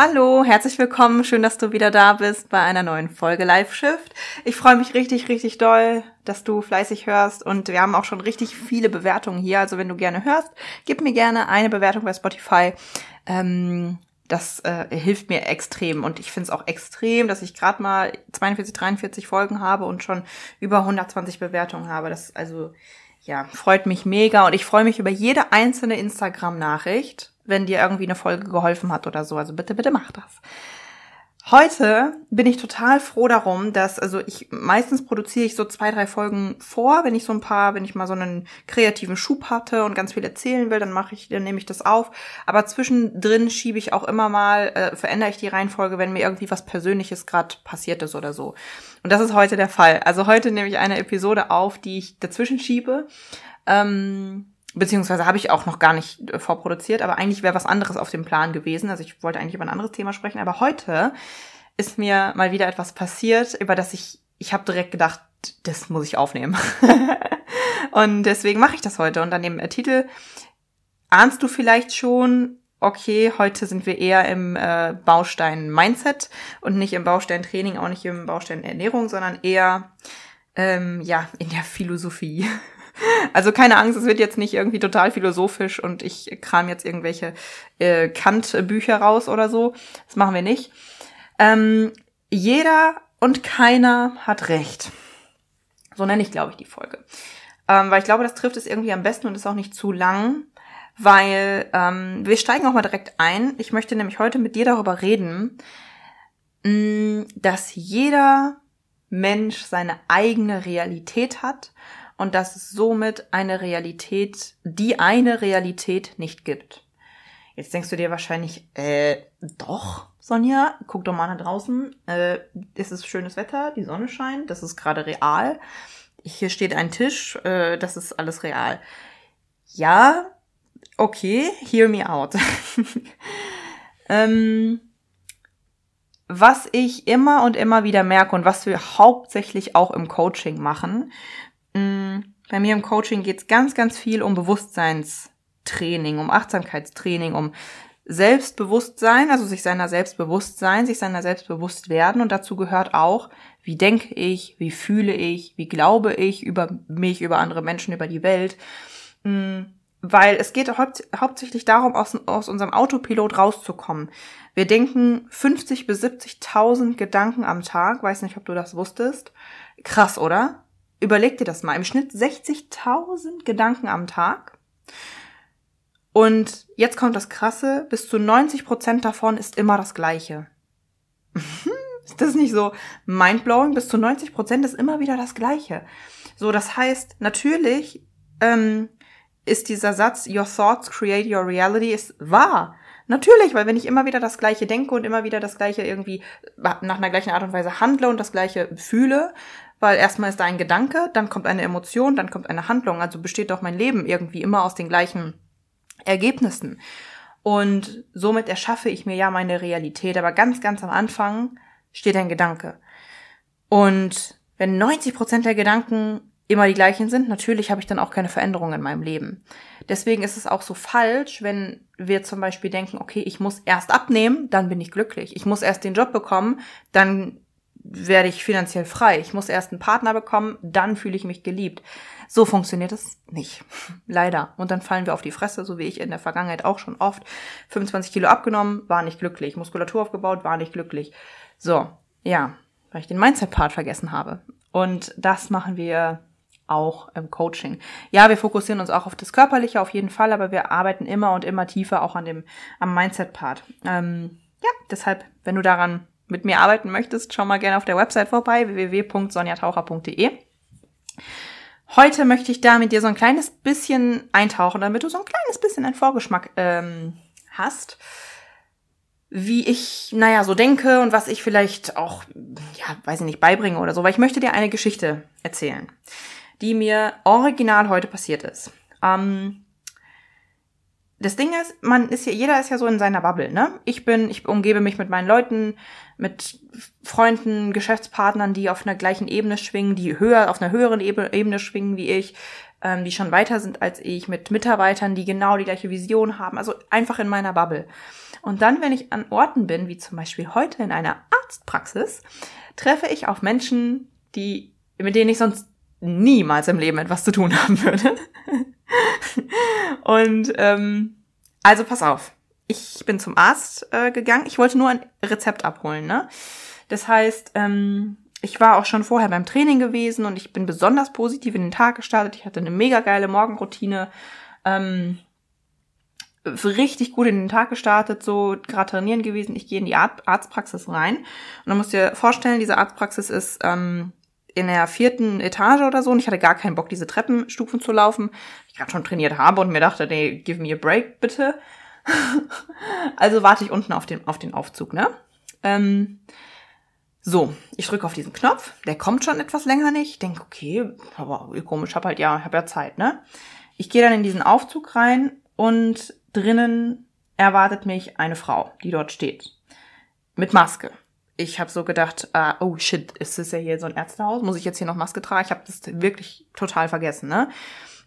Hallo, herzlich willkommen. Schön, dass du wieder da bist bei einer neuen Folge Live Shift. Ich freue mich richtig, richtig doll, dass du fleißig hörst und wir haben auch schon richtig viele Bewertungen hier. Also wenn du gerne hörst, gib mir gerne eine Bewertung bei Spotify. Ähm, das äh, hilft mir extrem und ich finde es auch extrem, dass ich gerade mal 42, 43 Folgen habe und schon über 120 Bewertungen habe. Das also ja freut mich mega und ich freue mich über jede einzelne Instagram-Nachricht wenn dir irgendwie eine Folge geholfen hat oder so. Also bitte, bitte mach das. Heute bin ich total froh darum, dass, also ich, meistens produziere ich so zwei, drei Folgen vor, wenn ich so ein paar, wenn ich mal so einen kreativen Schub hatte und ganz viel erzählen will, dann mache ich, dann nehme ich das auf. Aber zwischendrin schiebe ich auch immer mal, äh, verändere ich die Reihenfolge, wenn mir irgendwie was Persönliches gerade passiert ist oder so. Und das ist heute der Fall. Also heute nehme ich eine Episode auf, die ich dazwischen schiebe. Ähm, beziehungsweise habe ich auch noch gar nicht äh, vorproduziert, aber eigentlich wäre was anderes auf dem Plan gewesen. Also ich wollte eigentlich über ein anderes Thema sprechen, aber heute ist mir mal wieder etwas passiert, über das ich, ich habe direkt gedacht, das muss ich aufnehmen. und deswegen mache ich das heute. Und an dem äh, Titel ahnst du vielleicht schon, okay, heute sind wir eher im äh, Baustein Mindset und nicht im Baustein Training, auch nicht im Baustein Ernährung, sondern eher ähm, ja in der Philosophie. Also keine Angst, es wird jetzt nicht irgendwie total philosophisch und ich kram jetzt irgendwelche äh, Kant-Bücher raus oder so. Das machen wir nicht. Ähm, jeder und keiner hat recht. So nenne ich, glaube ich, die Folge. Ähm, weil ich glaube, das trifft es irgendwie am besten und ist auch nicht zu lang. Weil ähm, wir steigen auch mal direkt ein. Ich möchte nämlich heute mit dir darüber reden, mh, mm, dass jeder Mensch seine eigene Realität hat und dass es somit eine Realität, die eine Realität nicht gibt. Jetzt denkst du dir wahrscheinlich, äh, doch, Sonja, guck doch mal nach draußen. Äh, es ist schönes Wetter, die Sonne scheint, das ist gerade real. Hier steht ein Tisch, äh, das ist alles real. Ja, okay, hear me out. ähm, was ich immer und immer wieder merke und was wir hauptsächlich auch im Coaching machen, bei mir im Coaching geht es ganz, ganz viel um Bewusstseinstraining, um Achtsamkeitstraining, um Selbstbewusstsein, also sich seiner Selbstbewusstsein, sich seiner selbstbewusst werden. Und dazu gehört auch, wie denke ich, wie fühle ich, wie glaube ich über mich, über andere Menschen, über die Welt. Mm, weil es geht haupt hauptsächlich darum, aus, aus unserem Autopilot rauszukommen. Wir denken 50 bis 70.000 Gedanken am Tag. Weiß nicht, ob du das wusstest. Krass, oder? Überleg dir das mal. Im Schnitt 60.000 Gedanken am Tag. Und jetzt kommt das Krasse, bis zu 90 Prozent davon ist immer das Gleiche. ist das nicht so mindblowing? Bis zu 90 Prozent ist immer wieder das Gleiche. So, das heißt, natürlich ähm, ist dieser Satz, your thoughts create your reality, ist wahr. Natürlich, weil wenn ich immer wieder das Gleiche denke und immer wieder das Gleiche irgendwie nach einer gleichen Art und Weise handle und das Gleiche fühle, weil erstmal ist da ein Gedanke, dann kommt eine Emotion, dann kommt eine Handlung. Also besteht doch mein Leben irgendwie immer aus den gleichen Ergebnissen. Und somit erschaffe ich mir ja meine Realität. Aber ganz, ganz am Anfang steht ein Gedanke. Und wenn 90 Prozent der Gedanken immer die gleichen sind, natürlich habe ich dann auch keine Veränderung in meinem Leben. Deswegen ist es auch so falsch, wenn wir zum Beispiel denken, okay, ich muss erst abnehmen, dann bin ich glücklich. Ich muss erst den Job bekommen, dann werde ich finanziell frei. Ich muss erst einen Partner bekommen, dann fühle ich mich geliebt. So funktioniert es nicht. Leider. Und dann fallen wir auf die Fresse, so wie ich in der Vergangenheit auch schon oft. 25 Kilo abgenommen, war nicht glücklich. Muskulatur aufgebaut, war nicht glücklich. So, ja, weil ich den Mindset-Part vergessen habe. Und das machen wir auch im Coaching. Ja, wir fokussieren uns auch auf das Körperliche auf jeden Fall, aber wir arbeiten immer und immer tiefer auch an dem, am Mindset-Part. Ähm, ja, deshalb, wenn du daran mit mir arbeiten möchtest, schau mal gerne auf der Website vorbei, www.sonjataucher.de. Heute möchte ich da mit dir so ein kleines bisschen eintauchen, damit du so ein kleines bisschen einen Vorgeschmack ähm, hast. wie ich, naja, so denke und was ich vielleicht auch, ja, weiß ich nicht, beibringe oder so, weil ich möchte dir eine Geschichte erzählen, die mir original heute passiert ist. Ähm, das Ding ist, man ist ja, jeder ist ja so in seiner Bubble, ne? Ich bin, ich umgebe mich mit meinen Leuten, mit Freunden, Geschäftspartnern, die auf einer gleichen Ebene schwingen, die höher, auf einer höheren Ebene schwingen wie ich, ähm, die schon weiter sind als ich, mit Mitarbeitern, die genau die gleiche Vision haben, also einfach in meiner Bubble. Und dann, wenn ich an Orten bin, wie zum Beispiel heute in einer Arztpraxis, treffe ich auf Menschen, die, mit denen ich sonst niemals im Leben etwas zu tun haben würde. Und ähm, also pass auf. Ich bin zum Arzt äh, gegangen. Ich wollte nur ein Rezept abholen, ne? Das heißt, ähm, ich war auch schon vorher beim Training gewesen und ich bin besonders positiv in den Tag gestartet. Ich hatte eine mega geile Morgenroutine. Ähm, richtig gut in den Tag gestartet, so gerade trainieren gewesen. Ich gehe in die Arztpraxis rein und dann musst du dir vorstellen, diese Arztpraxis ist ähm, in der vierten Etage oder so und ich hatte gar keinen Bock, diese Treppenstufen zu laufen. Ich gerade schon trainiert habe und mir dachte, nee, give me a break, bitte. also warte ich unten auf den, auf den Aufzug, ne? Ähm, so, ich drücke auf diesen Knopf, der kommt schon etwas länger nicht. Ich denke, okay, aber komisch, hab halt ja, hab ja Zeit, ne? Ich gehe dann in diesen Aufzug rein und drinnen erwartet mich eine Frau, die dort steht. Mit Maske ich habe so gedacht, uh, oh shit, ist das ja hier so ein Ärztehaus? Muss ich jetzt hier noch Maske tragen? Ich habe das wirklich total vergessen, ne?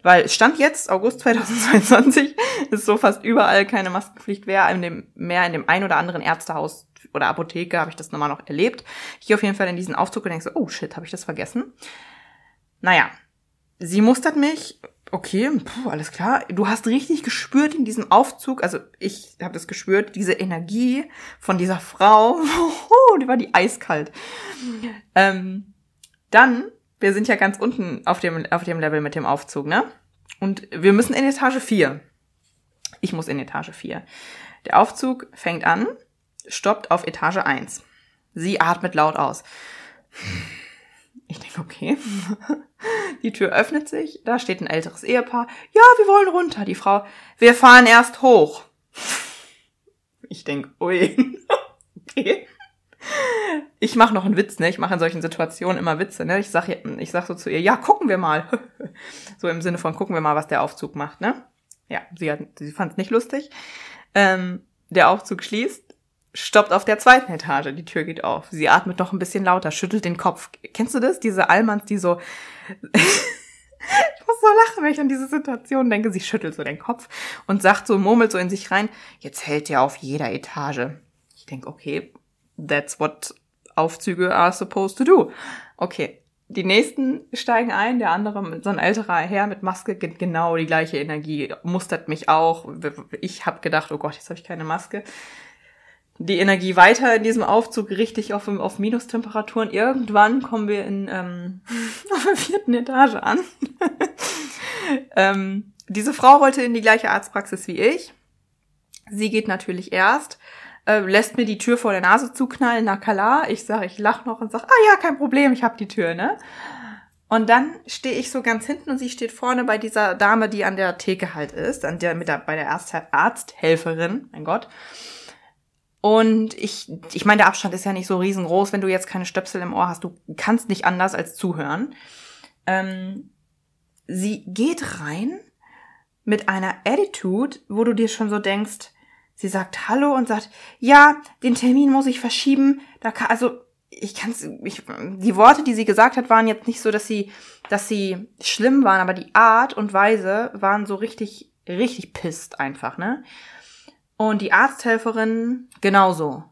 Weil Stand jetzt, August 2022, ist so fast überall keine Maskenpflicht mehr. In dem, mehr in dem ein oder anderen Ärztehaus oder Apotheke habe ich das nochmal noch erlebt. Ich gehe auf jeden Fall in diesen Aufzug und denke so, oh shit, habe ich das vergessen? Naja, sie mustert mich okay, puh, alles klar. Du hast richtig gespürt in diesem Aufzug, also ich habe das gespürt, diese Energie von dieser Frau, oh, die war die eiskalt. Ähm, dann, wir sind ja ganz unten auf dem, auf dem Level mit dem Aufzug, ne? Und wir müssen in Etage 4. Ich muss in Etage 4. Der Aufzug fängt an, stoppt auf Etage 1. Sie atmet laut aus. Ich denke, okay. Die Tür öffnet sich, da steht ein älteres Ehepaar. Ja, wir wollen runter. Die Frau, wir fahren erst hoch. Ich denke, ui, okay. Ich mache noch einen Witz, ne? Ich mache in solchen Situationen immer Witze, ne? Ich sag, ich sag so zu ihr, ja, gucken wir mal. so im Sinne von, gucken wir mal, was der Aufzug macht, ne? Ja, sie, hat, sie fand es nicht lustig. Ähm, der Aufzug schließt, stoppt auf der zweiten Etage, die Tür geht auf. Sie atmet noch ein bisschen lauter, schüttelt den Kopf. Kennst du das? Diese Allmanns, die so... ich muss so lachen, wenn ich an diese Situation denke. Sie schüttelt so den Kopf und sagt so, murmelt so in sich rein, jetzt hält der auf jeder Etage. Ich denke, okay, that's what Aufzüge are supposed to do. Okay, die nächsten steigen ein, der andere, so ein älterer Herr mit Maske, genau die gleiche Energie, mustert mich auch. Ich habe gedacht, oh Gott, jetzt habe ich keine Maske die Energie weiter in diesem Aufzug richtig auf, auf Minustemperaturen. Irgendwann kommen wir in ähm, auf der vierten Etage an. ähm, diese Frau wollte in die gleiche Arztpraxis wie ich. Sie geht natürlich erst, äh, lässt mir die Tür vor der Nase zuknallen, na klar. Ich sage, ich lach noch und sag, ah ja, kein Problem, ich hab die Tür, ne? Und dann stehe ich so ganz hinten und sie steht vorne bei dieser Dame, die an der Theke halt ist, an der mit der, bei der Arzthelferin, mein Gott. Und ich, ich meine, der Abstand ist ja nicht so riesengroß, wenn du jetzt keine Stöpsel im Ohr hast. Du kannst nicht anders als zuhören. Ähm, sie geht rein mit einer Attitude, wo du dir schon so denkst, sie sagt Hallo und sagt, ja, den Termin muss ich verschieben. Da kann, also ich kann's, ich, die Worte, die sie gesagt hat, waren jetzt nicht so, dass sie, dass sie schlimm waren, aber die Art und Weise waren so richtig, richtig pisst einfach, ne? Und die Arzthelferin genauso.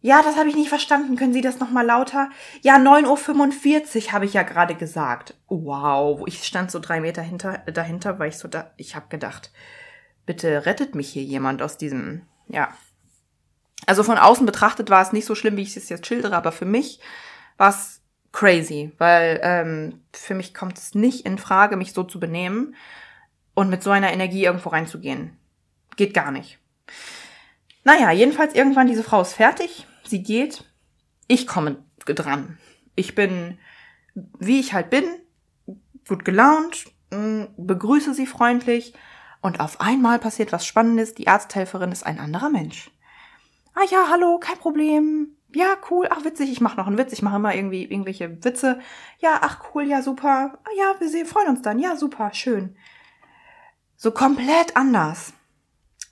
Ja, das habe ich nicht verstanden. Können Sie das nochmal lauter? Ja, 9.45 Uhr habe ich ja gerade gesagt. Wow, ich stand so drei Meter hinter, dahinter, weil ich so da, ich habe gedacht, bitte rettet mich hier jemand aus diesem, ja. Also von außen betrachtet war es nicht so schlimm, wie ich es jetzt schildere, aber für mich war es crazy, weil ähm, für mich kommt es nicht in Frage, mich so zu benehmen und mit so einer Energie irgendwo reinzugehen. Geht gar nicht. Naja, jedenfalls irgendwann diese Frau ist fertig. Sie geht. Ich komme dran. Ich bin, wie ich halt bin, gut gelaunt, mm, begrüße sie freundlich und auf einmal passiert was Spannendes. Die Arzthelferin ist ein anderer Mensch. ah ja, hallo, kein Problem. Ja, cool, ach witzig, ich mache noch einen Witz, ich mache immer irgendwie irgendwelche Witze. Ja, ach cool, ja, super. Ah ja, wir sehen, freuen uns dann. Ja, super, schön. So komplett anders.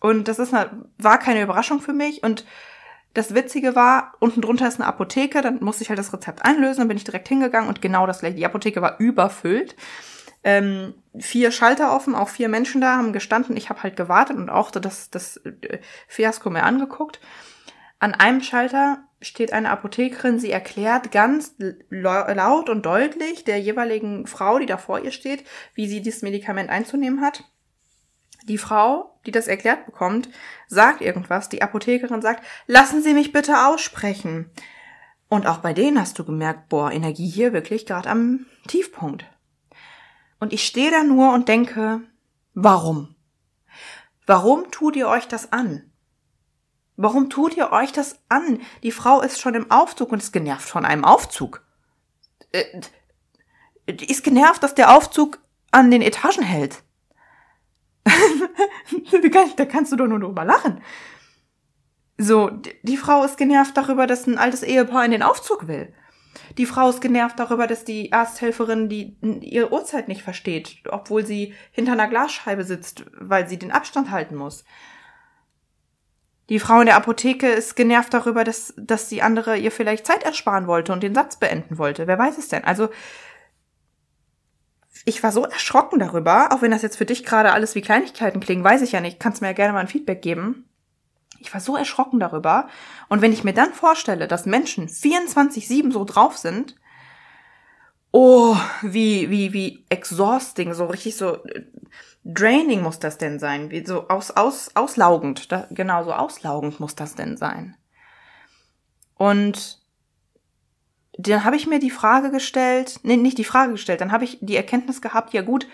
Und das ist eine, war keine Überraschung für mich. Und das Witzige war, unten drunter ist eine Apotheke, dann musste ich halt das Rezept einlösen, dann bin ich direkt hingegangen und genau das gleiche. Die Apotheke war überfüllt. Ähm, vier Schalter offen, auch vier Menschen da haben gestanden. Ich habe halt gewartet und auch das, das äh, Fiasko mir angeguckt. An einem Schalter steht eine Apothekerin, sie erklärt ganz laut und deutlich der jeweiligen Frau, die da vor ihr steht, wie sie dieses Medikament einzunehmen hat. Die Frau, die das erklärt bekommt, sagt irgendwas. Die Apothekerin sagt, lassen Sie mich bitte aussprechen. Und auch bei denen hast du gemerkt, boah, Energie hier wirklich gerade am Tiefpunkt. Und ich stehe da nur und denke, warum? Warum tut ihr euch das an? Warum tut ihr euch das an? Die Frau ist schon im Aufzug und ist genervt von einem Aufzug. Äh, ist genervt, dass der Aufzug an den Etagen hält. da kannst du doch nur drüber lachen. So, die Frau ist genervt darüber, dass ein altes Ehepaar in den Aufzug will. Die Frau ist genervt darüber, dass die Arzthelferin die ihre Uhrzeit nicht versteht, obwohl sie hinter einer Glasscheibe sitzt, weil sie den Abstand halten muss. Die Frau in der Apotheke ist genervt darüber, dass, dass die andere ihr vielleicht Zeit ersparen wollte und den Satz beenden wollte. Wer weiß es denn? Also, ich war so erschrocken darüber, auch wenn das jetzt für dich gerade alles wie Kleinigkeiten klingen, weiß ich ja nicht. Kannst mir ja gerne mal ein Feedback geben. Ich war so erschrocken darüber. Und wenn ich mir dann vorstelle, dass Menschen 24-7 so drauf sind, oh, wie, wie, wie exhausting, so richtig so äh, draining muss das denn sein, wie so aus, aus, auslaugend, da, genau so auslaugend muss das denn sein. Und dann habe ich mir die Frage gestellt, nee, nicht die Frage gestellt, dann habe ich die Erkenntnis gehabt, ja gut,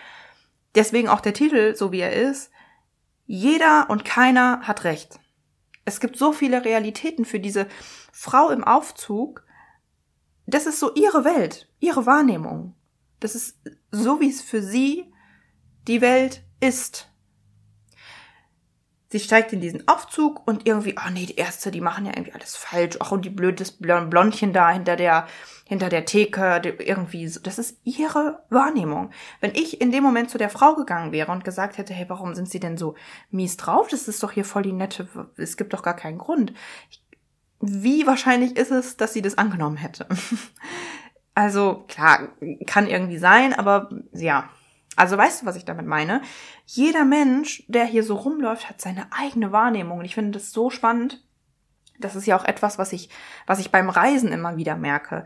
deswegen auch der Titel, so wie er ist, jeder und keiner hat recht. Es gibt so viele Realitäten für diese Frau im Aufzug. Das ist so ihre Welt, ihre Wahrnehmung. Das ist so, wie es für sie die Welt ist. Sie steigt in diesen Aufzug und irgendwie, oh nee, die Ärzte, die machen ja irgendwie alles falsch. Ach, und die blödes Blondchen da hinter der, hinter der Theke, irgendwie, so. das ist ihre Wahrnehmung. Wenn ich in dem Moment zu der Frau gegangen wäre und gesagt hätte, hey, warum sind sie denn so mies drauf? Das ist doch hier voll die nette, es gibt doch gar keinen Grund. Wie wahrscheinlich ist es, dass sie das angenommen hätte? also, klar, kann irgendwie sein, aber ja, also weißt du, was ich damit meine? Jeder Mensch, der hier so rumläuft, hat seine eigene Wahrnehmung. Und ich finde das so spannend. Das ist ja auch etwas, was ich, was ich beim Reisen immer wieder merke.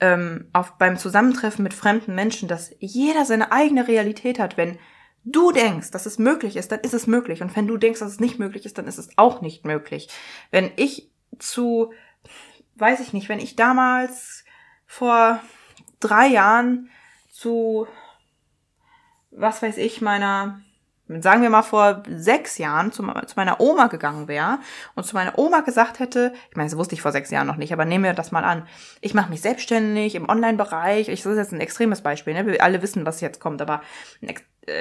Ähm, auf, beim Zusammentreffen mit fremden Menschen, dass jeder seine eigene Realität hat. Wenn du denkst, dass es möglich ist, dann ist es möglich. Und wenn du denkst, dass es nicht möglich ist, dann ist es auch nicht möglich. Wenn ich zu, weiß ich nicht, wenn ich damals vor drei Jahren zu was weiß ich, meiner, sagen wir mal vor sechs Jahren zu, zu meiner Oma gegangen wäre und zu meiner Oma gesagt hätte, ich meine, das wusste ich vor sechs Jahren noch nicht, aber nehmen wir das mal an, ich mache mich selbstständig im Online-Bereich, ich das ist jetzt ein extremes Beispiel, ne? wir alle wissen, was jetzt kommt, aber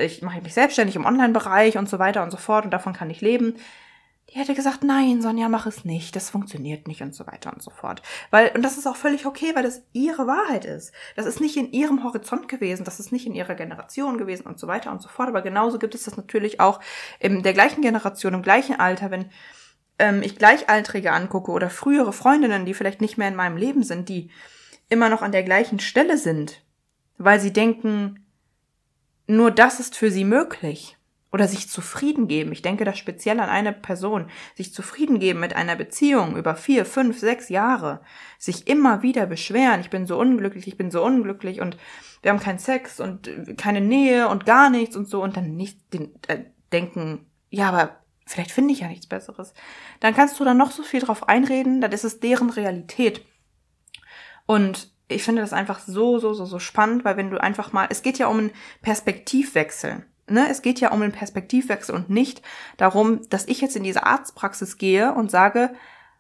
ich mache mich selbstständig im Online-Bereich und so weiter und so fort und davon kann ich leben die hätte gesagt, nein, Sonja, mach es nicht, das funktioniert nicht und so weiter und so fort. Weil, und das ist auch völlig okay, weil das ihre Wahrheit ist. Das ist nicht in ihrem Horizont gewesen, das ist nicht in ihrer Generation gewesen und so weiter und so fort. Aber genauso gibt es das natürlich auch in der gleichen Generation, im gleichen Alter, wenn ähm, ich Gleichaltrige angucke oder frühere Freundinnen, die vielleicht nicht mehr in meinem Leben sind, die immer noch an der gleichen Stelle sind, weil sie denken, nur das ist für sie möglich oder sich zufrieden geben. Ich denke da speziell an eine Person. Sich zufrieden geben mit einer Beziehung über vier, fünf, sechs Jahre. Sich immer wieder beschweren. Ich bin so unglücklich, ich bin so unglücklich und wir haben keinen Sex und keine Nähe und gar nichts und so und dann nicht den, äh, denken, ja, aber vielleicht finde ich ja nichts Besseres. Dann kannst du da noch so viel drauf einreden, dann ist es deren Realität. Und ich finde das einfach so, so, so, so spannend, weil wenn du einfach mal, es geht ja um einen Perspektivwechsel ne, es geht ja um einen Perspektivwechsel und nicht darum, dass ich jetzt in diese Arztpraxis gehe und sage,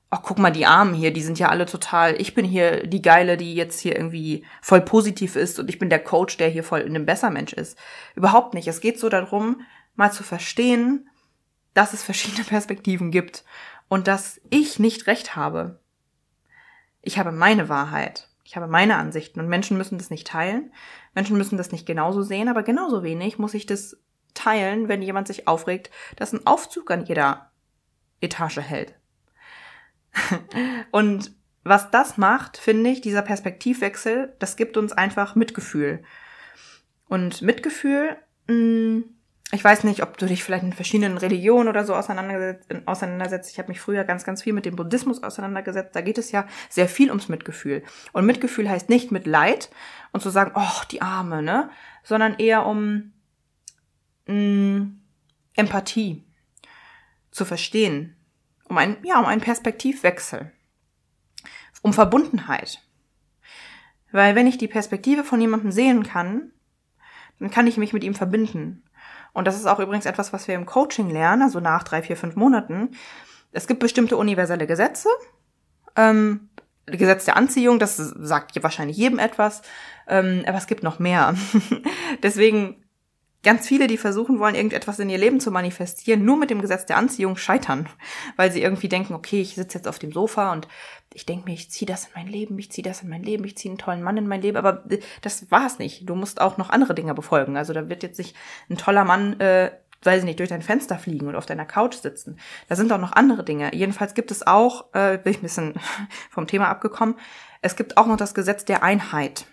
ach, guck mal, die Armen hier, die sind ja alle total, ich bin hier die Geile, die jetzt hier irgendwie voll positiv ist und ich bin der Coach, der hier voll in einem Bessermensch ist. Überhaupt nicht. Es geht so darum, mal zu verstehen, dass es verschiedene Perspektiven gibt und dass ich nicht recht habe. Ich habe meine Wahrheit. Ich habe meine Ansichten und Menschen müssen das nicht teilen. Menschen müssen das nicht genauso sehen, aber genauso wenig muss ich das teilen, wenn jemand sich aufregt, dass ein Aufzug an jeder Etage hält. und was das macht, finde ich, dieser Perspektivwechsel, das gibt uns einfach Mitgefühl. Und Mitgefühl, mh, mm, ich weiß nicht, ob du dich vielleicht in verschiedenen Religionen oder so auseinandersetzt. Ich habe mich früher ganz, ganz viel mit dem Buddhismus auseinandergesetzt. Da geht es ja sehr viel ums Mitgefühl. Und Mitgefühl heißt nicht mit Leid und zu sagen, oh, die Arme, ne? Sondern eher um mh, mm, Empathie zu verstehen. Um ein, ja, um einen Perspektivwechsel um Verbundenheit. Weil wenn ich die Perspektive von jemandem sehen kann, dann kann ich mich mit ihm verbinden. Und das ist auch übrigens etwas, was wir im Coaching lernen, also nach drei, vier, fünf Monaten. Es gibt bestimmte universelle Gesetze. Ähm, Gesetz der Anziehung, das sagt wahrscheinlich jedem etwas, ähm, aber es gibt noch mehr. Deswegen ganz viele, die versuchen wollen, irgendetwas in ihr Leben zu manifestieren, nur mit dem Gesetz der Anziehung scheitern, weil sie irgendwie denken, okay, ich sitze jetzt auf dem Sofa und ich denke mir, ich ziehe das in mein Leben, ich ziehe das in mein Leben, ich ziehe einen tollen Mann in mein Leben, aber das war's nicht. Du musst auch noch andere Dinge befolgen. Also da wird jetzt nicht ein toller Mann, äh, weiß ich nicht, durch dein Fenster fliegen und auf deiner Couch sitzen. Da sind auch noch andere Dinge. Jedenfalls gibt es auch, äh, bin ich ein bisschen vom Thema abgekommen, es gibt auch noch das Gesetz der Einheit.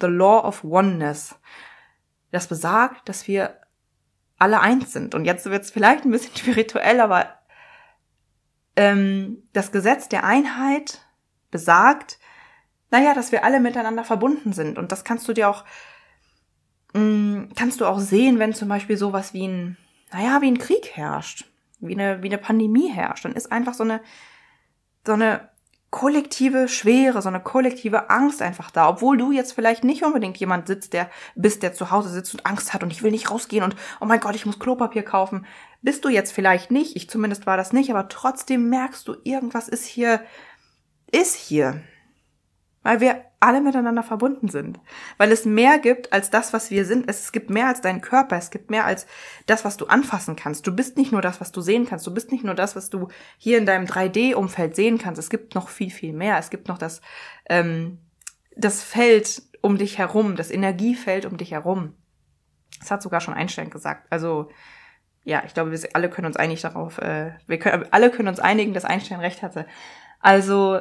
The Law of Oneness das besagt, dass wir alle eins sind. Und jetzt wird es vielleicht ein bisschen spirituell, aber ähm, das Gesetz der Einheit besagt, naja, dass wir alle miteinander verbunden sind. Und das kannst du dir auch, mh, mm, kannst du auch sehen, wenn zum Beispiel sowas wie ein, naja, wie ein Krieg herrscht, wie eine, wie eine Pandemie herrscht. Dann ist einfach so eine, so eine kollektive Schwere, so eine kollektive Angst einfach da, obwohl du jetzt vielleicht nicht unbedingt jemand sitzt, der bist, der zu Hause sitzt und Angst hat und ich will nicht rausgehen und oh mein Gott, ich muss Klopapier kaufen. Bist du jetzt vielleicht nicht, ich zumindest war das nicht, aber trotzdem merkst du, irgendwas ist hier, ist hier. Weil wir alle miteinander verbunden sind. Weil es mehr gibt als das, was wir sind. Es gibt mehr als deinen Körper. Es gibt mehr als das, was du anfassen kannst. Du bist nicht nur das, was du sehen kannst. Du bist nicht nur das, was du hier in deinem 3D-Umfeld sehen kannst. Es gibt noch viel, viel mehr. Es gibt noch das, ähm, das Feld um dich herum, das Energiefeld um dich herum. Das hat sogar schon Einstein gesagt. Also, ja, ich glaube, wir alle können uns einig darauf, äh, wir können, alle können uns einigen, dass Einstein recht hatte. Also,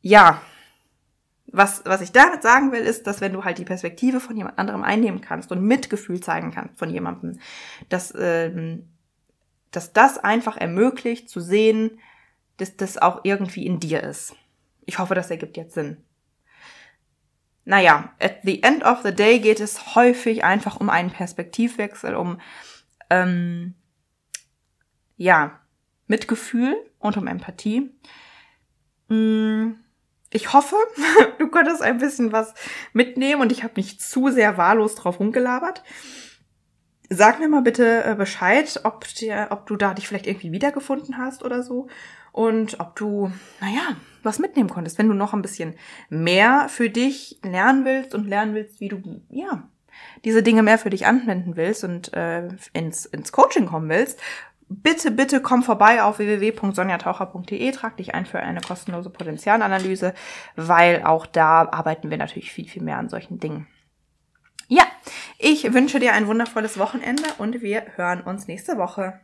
ja, was, was ich damit sagen will, ist, dass wenn du halt die Perspektive von jemand anderem einnehmen kannst und Mitgefühl zeigen kannst von jemandem, dass, ähm, dass das einfach ermöglicht zu sehen, dass das auch irgendwie in dir ist. Ich hoffe, das ergibt jetzt Sinn. Naja, at the end of the day geht es häufig einfach um einen Perspektivwechsel, um ähm, ja Mitgefühl und um Empathie. Mmh ich hoffe, du konntest ein bisschen was mitnehmen und ich habe nicht zu sehr wahllos drauf rumgelabert. Sag mir mal bitte äh, Bescheid, ob, dir, ob du da dich vielleicht irgendwie wiedergefunden hast oder so. Und ob du, naja, was mitnehmen konntest. Wenn du noch ein bisschen mehr für dich lernen willst und lernen willst, wie du, ja, diese Dinge mehr für dich anwenden willst und äh, ins, ins Coaching kommen willst bitte, bitte komm vorbei auf www.sonjataucher.de, trag dich ein für eine kostenlose Potenzialanalyse, weil auch da arbeiten wir natürlich viel, viel mehr an solchen Dingen. Ja, ich wünsche dir ein wundervolles Wochenende und wir hören uns nächste Woche.